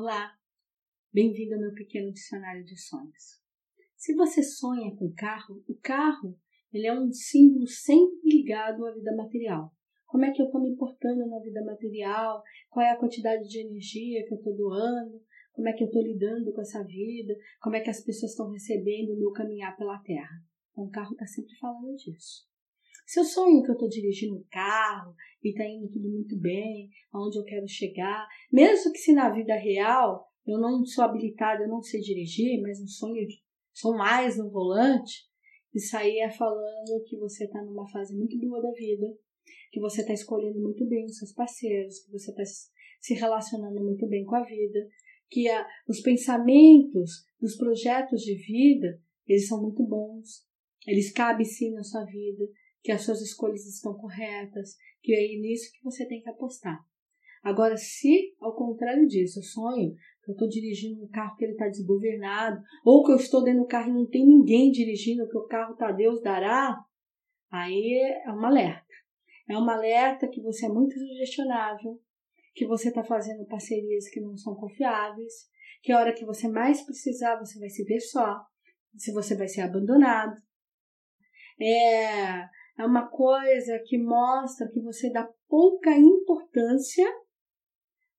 Olá, bem-vindo ao meu pequeno dicionário de sonhos. Se você sonha com carro, o carro ele é um símbolo sempre ligado à vida material. Como é que eu estou me portando na vida material? Qual é a quantidade de energia que eu estou doando? Como é que eu estou lidando com essa vida? Como é que as pessoas estão recebendo o meu caminhar pela terra? Então, o carro está sempre falando disso. Se eu sonho que eu estou dirigindo um carro e está indo tudo muito bem, aonde eu quero chegar, mesmo que se na vida real eu não sou habilitada, eu não sei dirigir, mas no sonho sou mais no volante, isso aí é falando que você está numa fase muito boa da vida, que você está escolhendo muito bem os seus parceiros, que você está se relacionando muito bem com a vida, que a, os pensamentos dos projetos de vida, eles são muito bons, eles cabem sim na sua vida, que as suas escolhas estão corretas, que é nisso que você tem que apostar. Agora, se ao contrário disso, eu sonho que eu estou dirigindo um carro que ele está desgovernado, ou que eu estou dentro do carro e não tem ninguém dirigindo, que o carro está Deus dará, aí é um alerta. É um alerta que você é muito sugestionável, que você está fazendo parcerias que não são confiáveis, que a hora que você mais precisar você vai se ver só, se você vai ser abandonado. É, é uma coisa que mostra que você dá pouca importância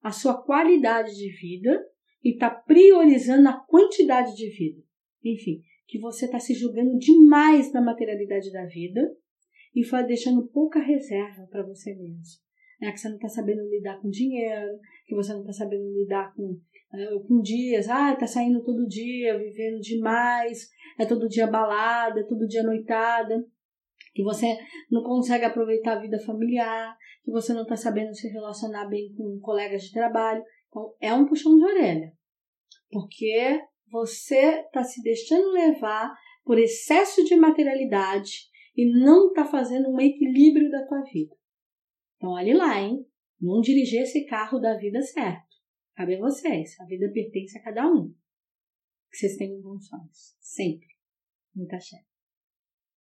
à sua qualidade de vida e está priorizando a quantidade de vida. Enfim, que você está se julgando demais na materialidade da vida e vai deixando pouca reserva para você mesmo. É que você não está sabendo lidar com dinheiro, que você não está sabendo lidar com, uh, com dias, ah, está saindo todo dia, vivendo demais, é todo dia balada, é todo dia noitada que você não consegue aproveitar a vida familiar, que você não está sabendo se relacionar bem com colegas de trabalho. Então, é um puxão de orelha, porque você está se deixando levar por excesso de materialidade e não está fazendo um equilíbrio da tua vida. Então, olhe lá, hein? Não dirigir esse carro da vida certo. Cabe a vocês. A vida pertence a cada um. Que vocês tenham bons sonhos. Sempre. Muita chefe.